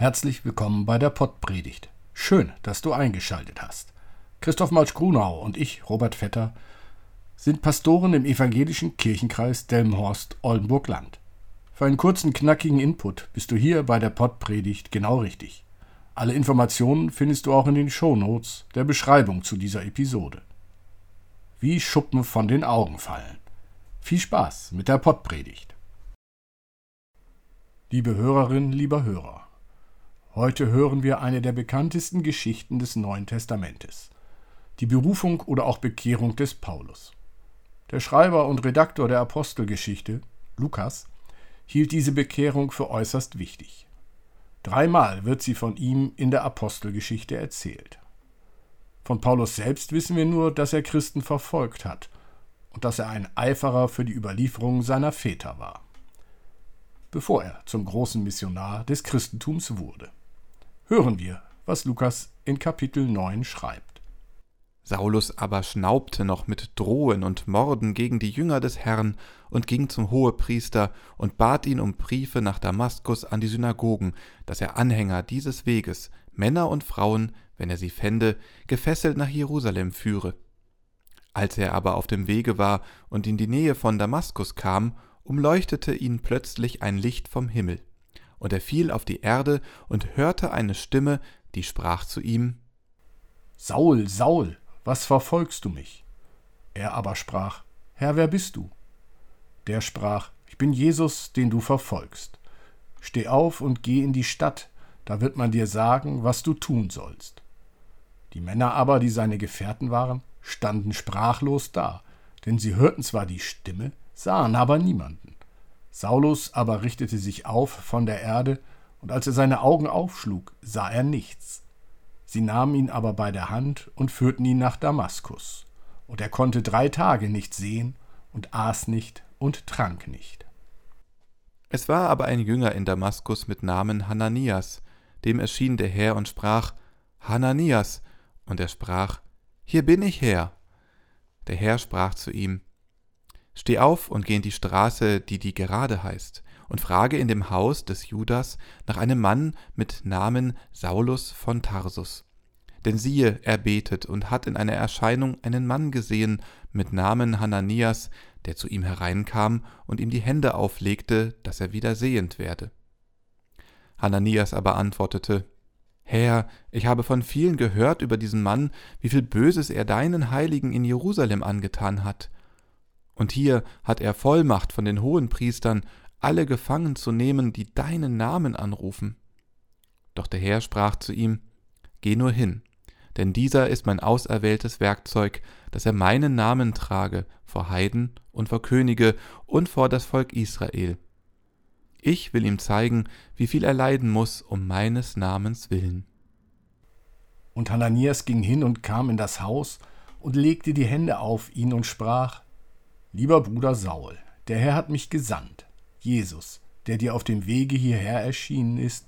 Herzlich willkommen bei der Pottpredigt. Schön, dass du eingeschaltet hast. Christoph Malsch-Grunau und ich, Robert Vetter, sind Pastoren im evangelischen Kirchenkreis Delmenhorst-Oldenburg-Land. Für einen kurzen, knackigen Input bist du hier bei der Pottpredigt genau richtig. Alle Informationen findest du auch in den Shownotes der Beschreibung zu dieser Episode. Wie Schuppen von den Augen fallen. Viel Spaß mit der Pottpredigt. Liebe Hörerin, lieber Hörer, heute hören wir eine der bekanntesten Geschichten des Neuen Testamentes, die Berufung oder auch Bekehrung des Paulus. Der Schreiber und Redaktor der Apostelgeschichte, Lukas, hielt diese Bekehrung für äußerst wichtig. Dreimal wird sie von ihm in der Apostelgeschichte erzählt. Von Paulus selbst wissen wir nur, dass er Christen verfolgt hat und dass er ein Eiferer für die Überlieferung seiner Väter war bevor er zum großen Missionar des Christentums wurde. Hören wir, was Lukas in Kapitel 9 schreibt. Saulus aber schnaubte noch mit Drohen und Morden gegen die Jünger des Herrn und ging zum Hohepriester und bat ihn um Briefe nach Damaskus an die Synagogen, dass er Anhänger dieses Weges, Männer und Frauen, wenn er sie fände, gefesselt nach Jerusalem führe. Als er aber auf dem Wege war und in die Nähe von Damaskus kam, umleuchtete ihn plötzlich ein Licht vom Himmel, und er fiel auf die Erde und hörte eine Stimme, die sprach zu ihm Saul, Saul, was verfolgst du mich? Er aber sprach Herr, wer bist du? Der sprach Ich bin Jesus, den du verfolgst. Steh auf und geh in die Stadt, da wird man dir sagen, was du tun sollst. Die Männer aber, die seine Gefährten waren, standen sprachlos da, denn sie hörten zwar die Stimme, sahen aber niemanden. Saulus aber richtete sich auf von der Erde, und als er seine Augen aufschlug, sah er nichts. Sie nahmen ihn aber bei der Hand und führten ihn nach Damaskus. Und er konnte drei Tage nicht sehen und aß nicht und trank nicht. Es war aber ein Jünger in Damaskus mit Namen Hananias, dem erschien der Herr und sprach, Hananias, und er sprach, Hier bin ich, Herr. Der Herr sprach zu ihm, Steh auf und geh in die Straße, die die gerade heißt, und frage in dem Haus des Judas nach einem Mann mit Namen Saulus von Tarsus. Denn siehe, er betet und hat in einer Erscheinung einen Mann gesehen mit Namen Hananias, der zu ihm hereinkam und ihm die Hände auflegte, dass er wieder sehend werde. Hananias aber antwortete, Herr, ich habe von vielen gehört über diesen Mann, wie viel Böses er deinen Heiligen in Jerusalem angetan hat und hier hat er Vollmacht von den Hohenpriestern, alle gefangen zu nehmen, die deinen Namen anrufen. Doch der Herr sprach zu ihm, Geh nur hin, denn dieser ist mein auserwähltes Werkzeug, dass er meinen Namen trage vor Heiden und vor Könige und vor das Volk Israel. Ich will ihm zeigen, wie viel er leiden muss um meines Namens willen. Und Hananias ging hin und kam in das Haus und legte die Hände auf ihn und sprach, Lieber Bruder Saul, der Herr hat mich gesandt, Jesus, der dir auf dem Wege hierher erschienen ist,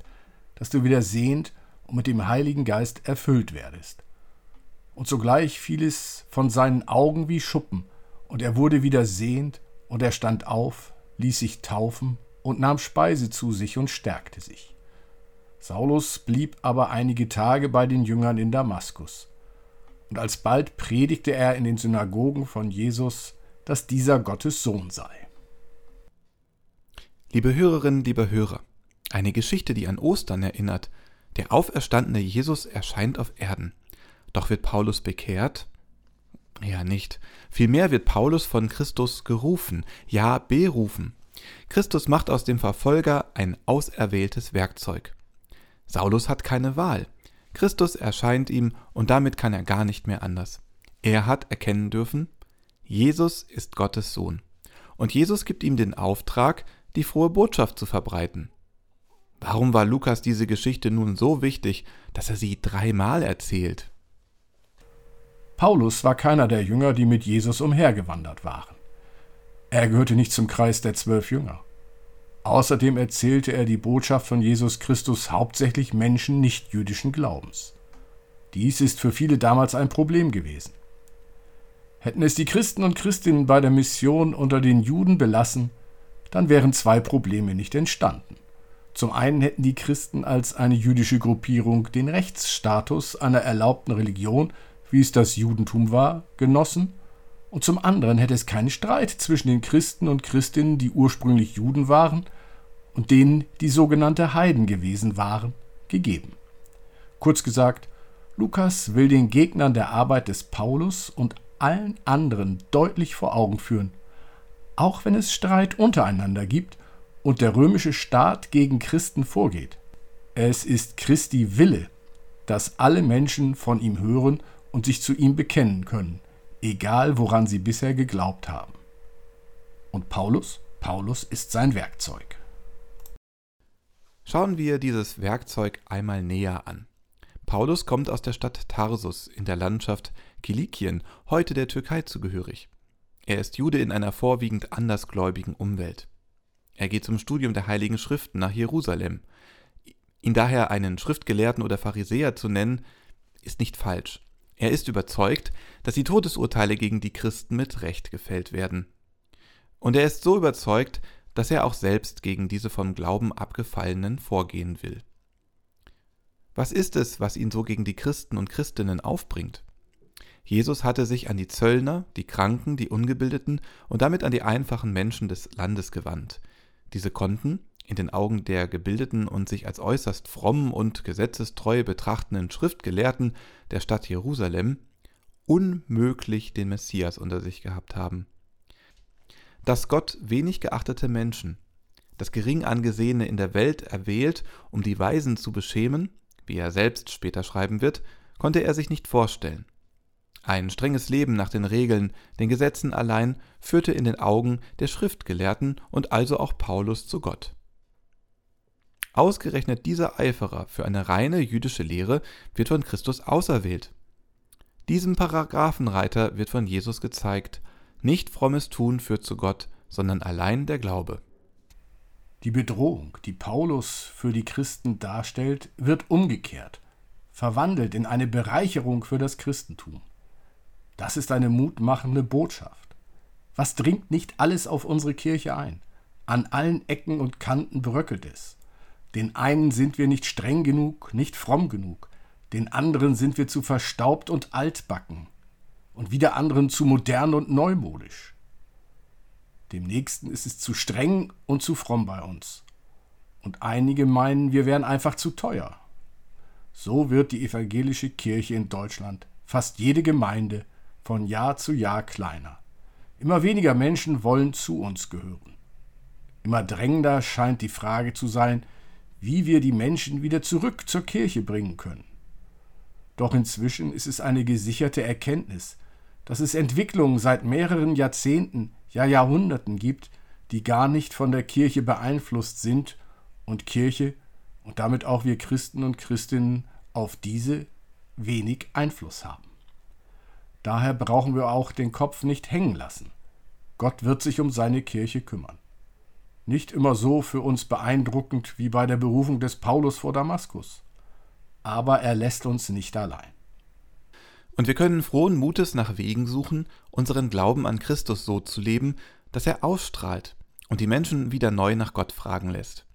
dass du wieder sehend und mit dem Heiligen Geist erfüllt werdest. Und sogleich fiel es von seinen Augen wie Schuppen, und er wurde wieder sehend, und er stand auf, ließ sich taufen und nahm Speise zu sich und stärkte sich. Saulus blieb aber einige Tage bei den Jüngern in Damaskus. Und alsbald predigte er in den Synagogen von Jesus dass dieser Gottes Sohn sei. Liebe Hörerinnen, liebe Hörer, eine Geschichte, die an Ostern erinnert. Der auferstandene Jesus erscheint auf Erden. Doch wird Paulus bekehrt? Ja, nicht. Vielmehr wird Paulus von Christus gerufen, ja berufen. Christus macht aus dem Verfolger ein auserwähltes Werkzeug. Saulus hat keine Wahl. Christus erscheint ihm und damit kann er gar nicht mehr anders. Er hat erkennen dürfen, Jesus ist Gottes Sohn. Und Jesus gibt ihm den Auftrag, die frohe Botschaft zu verbreiten. Warum war Lukas diese Geschichte nun so wichtig, dass er sie dreimal erzählt? Paulus war keiner der Jünger, die mit Jesus umhergewandert waren. Er gehörte nicht zum Kreis der zwölf Jünger. Außerdem erzählte er die Botschaft von Jesus Christus hauptsächlich Menschen nicht jüdischen Glaubens. Dies ist für viele damals ein Problem gewesen. Hätten es die Christen und Christinnen bei der Mission unter den Juden belassen, dann wären zwei Probleme nicht entstanden. Zum einen hätten die Christen als eine jüdische Gruppierung den Rechtsstatus einer erlaubten Religion, wie es das Judentum war, genossen, und zum anderen hätte es keinen Streit zwischen den Christen und Christinnen, die ursprünglich Juden waren, und denen, die sogenannte Heiden gewesen waren, gegeben. Kurz gesagt, Lukas will den Gegnern der Arbeit des Paulus und allen anderen deutlich vor Augen führen, auch wenn es Streit untereinander gibt und der römische Staat gegen Christen vorgeht. Es ist Christi Wille, dass alle Menschen von ihm hören und sich zu ihm bekennen können, egal woran sie bisher geglaubt haben. Und Paulus? Paulus ist sein Werkzeug. Schauen wir dieses Werkzeug einmal näher an. Paulus kommt aus der Stadt Tarsus in der Landschaft Kilikien, heute der Türkei zugehörig. Er ist Jude in einer vorwiegend andersgläubigen Umwelt. Er geht zum Studium der Heiligen Schriften nach Jerusalem. Ihn daher einen Schriftgelehrten oder Pharisäer zu nennen, ist nicht falsch. Er ist überzeugt, dass die Todesurteile gegen die Christen mit Recht gefällt werden. Und er ist so überzeugt, dass er auch selbst gegen diese vom Glauben abgefallenen vorgehen will. Was ist es, was ihn so gegen die Christen und Christinnen aufbringt? Jesus hatte sich an die Zöllner, die Kranken, die Ungebildeten und damit an die einfachen Menschen des Landes gewandt. Diese konnten, in den Augen der gebildeten und sich als äußerst fromm und gesetzestreu betrachtenden Schriftgelehrten der Stadt Jerusalem, unmöglich den Messias unter sich gehabt haben. Dass Gott wenig geachtete Menschen, das gering angesehene in der Welt erwählt, um die Weisen zu beschämen, wie er selbst später schreiben wird, konnte er sich nicht vorstellen. Ein strenges Leben nach den Regeln, den Gesetzen allein führte in den Augen der Schriftgelehrten und also auch Paulus zu Gott. Ausgerechnet dieser Eiferer für eine reine jüdische Lehre wird von Christus auserwählt. Diesem Paragraphenreiter wird von Jesus gezeigt, nicht frommes Tun führt zu Gott, sondern allein der Glaube. Die Bedrohung, die Paulus für die Christen darstellt, wird umgekehrt, verwandelt in eine Bereicherung für das Christentum. Das ist eine mutmachende Botschaft. Was dringt nicht alles auf unsere Kirche ein? An allen Ecken und Kanten bröckelt es. Den einen sind wir nicht streng genug, nicht fromm genug, den anderen sind wir zu verstaubt und altbacken und wieder anderen zu modern und neumodisch. Dem nächsten ist es zu streng und zu fromm bei uns. Und einige meinen, wir wären einfach zu teuer. So wird die evangelische Kirche in Deutschland, fast jede Gemeinde, von Jahr zu Jahr kleiner. Immer weniger Menschen wollen zu uns gehören. Immer drängender scheint die Frage zu sein, wie wir die Menschen wieder zurück zur Kirche bringen können. Doch inzwischen ist es eine gesicherte Erkenntnis, dass es Entwicklungen seit mehreren Jahrzehnten, ja Jahrhunderten gibt, die gar nicht von der Kirche beeinflusst sind und Kirche und damit auch wir Christen und Christinnen auf diese wenig Einfluss haben. Daher brauchen wir auch den Kopf nicht hängen lassen. Gott wird sich um seine Kirche kümmern. Nicht immer so für uns beeindruckend wie bei der Berufung des Paulus vor Damaskus. Aber er lässt uns nicht allein. Und wir können frohen Mutes nach Wegen suchen, unseren Glauben an Christus so zu leben, dass er ausstrahlt und die Menschen wieder neu nach Gott fragen lässt.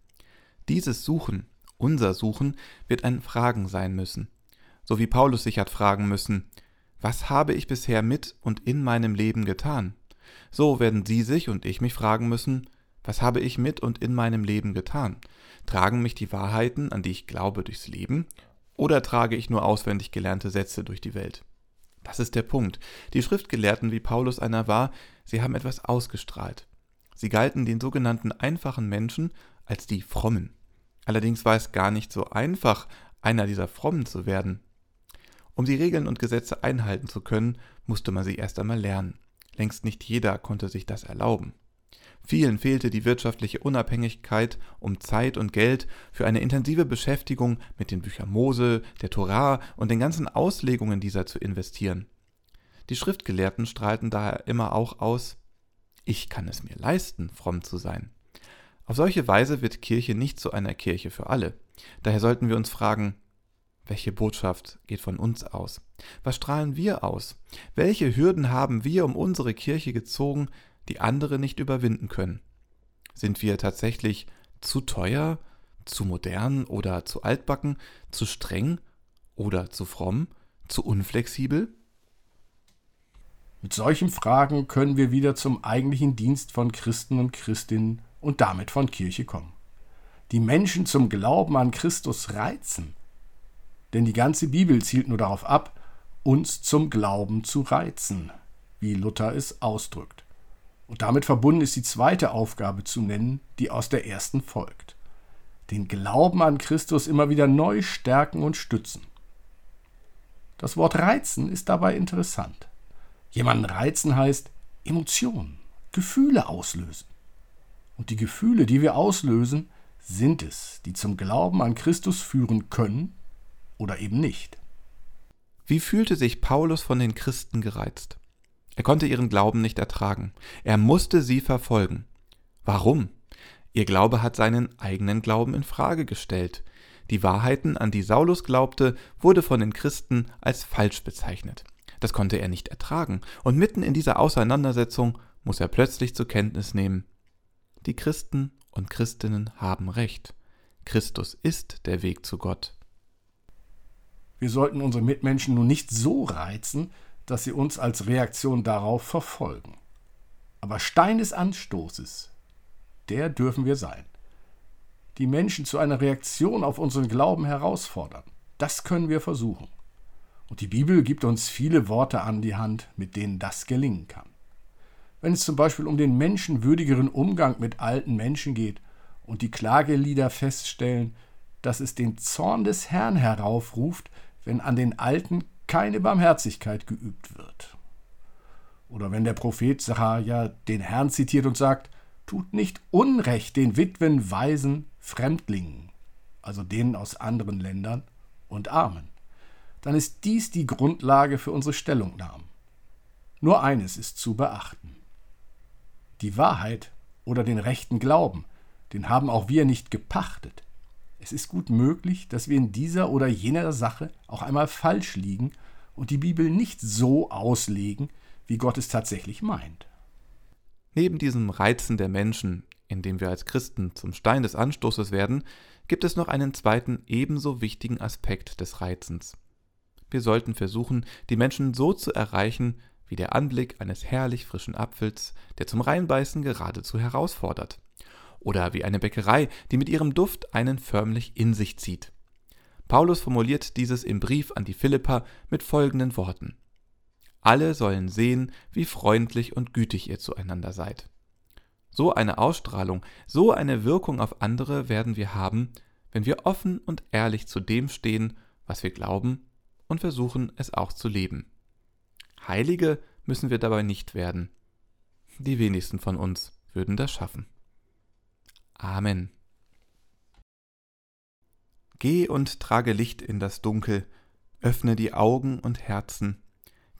Dieses Suchen, unser Suchen, wird ein Fragen sein müssen. So wie Paulus sich hat fragen müssen, was habe ich bisher mit und in meinem Leben getan? So werden Sie sich und ich mich fragen müssen, was habe ich mit und in meinem Leben getan? Tragen mich die Wahrheiten, an die ich glaube, durchs Leben? Oder trage ich nur auswendig gelernte Sätze durch die Welt? Das ist der Punkt. Die Schriftgelehrten, wie Paulus einer war, sie haben etwas ausgestrahlt. Sie galten den sogenannten einfachen Menschen als die Frommen. Allerdings war es gar nicht so einfach, einer dieser Frommen zu werden. Um die Regeln und Gesetze einhalten zu können, musste man sie erst einmal lernen. Längst nicht jeder konnte sich das erlauben. Vielen fehlte die wirtschaftliche Unabhängigkeit, um Zeit und Geld für eine intensive Beschäftigung mit den Büchern Mose, der Torah und den ganzen Auslegungen dieser zu investieren. Die Schriftgelehrten strahlten daher immer auch aus, ich kann es mir leisten, fromm zu sein. Auf solche Weise wird Kirche nicht zu einer Kirche für alle. Daher sollten wir uns fragen, welche Botschaft geht von uns aus? Was strahlen wir aus? Welche Hürden haben wir um unsere Kirche gezogen, die andere nicht überwinden können? Sind wir tatsächlich zu teuer, Zu modern oder zu altbacken? Zu streng oder zu fromm? Zu unflexibel? Mit solchen Fragen können wir wieder zum eigentlichen Dienst von Christen und Christinnen und damit von Kirche kommen. Die Menschen zum Glauben an Christus reizen. Denn die ganze Bibel zielt nur darauf ab, uns zum Glauben zu reizen, wie Luther es ausdrückt. Und damit verbunden ist die zweite Aufgabe zu nennen, die aus der ersten folgt. Den Glauben an Christus immer wieder neu stärken und stützen. Das Wort reizen ist dabei interessant. Jemanden reizen heißt Emotionen, Gefühle auslösen. Und die Gefühle, die wir auslösen, sind es, die zum Glauben an Christus führen können oder eben nicht. Wie fühlte sich Paulus von den Christen gereizt? Er konnte ihren Glauben nicht ertragen. Er musste sie verfolgen. Warum? Ihr Glaube hat seinen eigenen Glauben in Frage gestellt. Die Wahrheiten, an die Saulus glaubte, wurde von den Christen als falsch bezeichnet. Das konnte er nicht ertragen, und mitten in dieser Auseinandersetzung muss er plötzlich zur Kenntnis nehmen, die Christen und Christinnen haben recht. Christus ist der Weg zu Gott. Wir sollten unsere Mitmenschen nun nicht so reizen, dass sie uns als Reaktion darauf verfolgen. Aber Stein des Anstoßes, der dürfen wir sein. Die Menschen zu einer Reaktion auf unseren Glauben herausfordern, das können wir versuchen. Und die Bibel gibt uns viele Worte an die Hand, mit denen das gelingen kann. Wenn es zum Beispiel um den menschenwürdigeren Umgang mit alten Menschen geht und die Klagelieder feststellen, dass es den Zorn des Herrn heraufruft, wenn an den Alten keine Barmherzigkeit geübt wird. Oder wenn der Prophet Sacharja den Herrn zitiert und sagt, tut nicht Unrecht den Witwen, Waisen, Fremdlingen, also denen aus anderen Ländern und Armen, dann ist dies die Grundlage für unsere Stellungnahmen. Nur eines ist zu beachten. Die Wahrheit oder den rechten Glauben, den haben auch wir nicht gepachtet. Es ist gut möglich, dass wir in dieser oder jener Sache auch einmal falsch liegen und die Bibel nicht so auslegen, wie Gott es tatsächlich meint. Neben diesem Reizen der Menschen, in dem wir als Christen zum Stein des Anstoßes werden, gibt es noch einen zweiten ebenso wichtigen Aspekt des Reizens. Wir sollten versuchen, die Menschen so zu erreichen, wie der Anblick eines herrlich frischen Apfels, der zum Reinbeißen geradezu herausfordert oder wie eine Bäckerei, die mit ihrem Duft einen förmlich in sich zieht. Paulus formuliert dieses im Brief an die Philipper mit folgenden Worten. Alle sollen sehen, wie freundlich und gütig ihr zueinander seid. So eine Ausstrahlung, so eine Wirkung auf andere werden wir haben, wenn wir offen und ehrlich zu dem stehen, was wir glauben und versuchen es auch zu leben. Heilige müssen wir dabei nicht werden. Die wenigsten von uns würden das schaffen. Amen. Geh und trage Licht in das Dunkel, öffne die Augen und Herzen,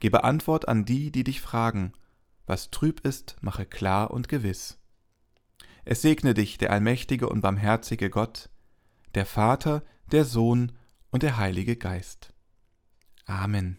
gebe Antwort an die, die dich fragen, was trüb ist, mache klar und gewiss. Es segne dich der allmächtige und barmherzige Gott, der Vater, der Sohn und der Heilige Geist. Amen.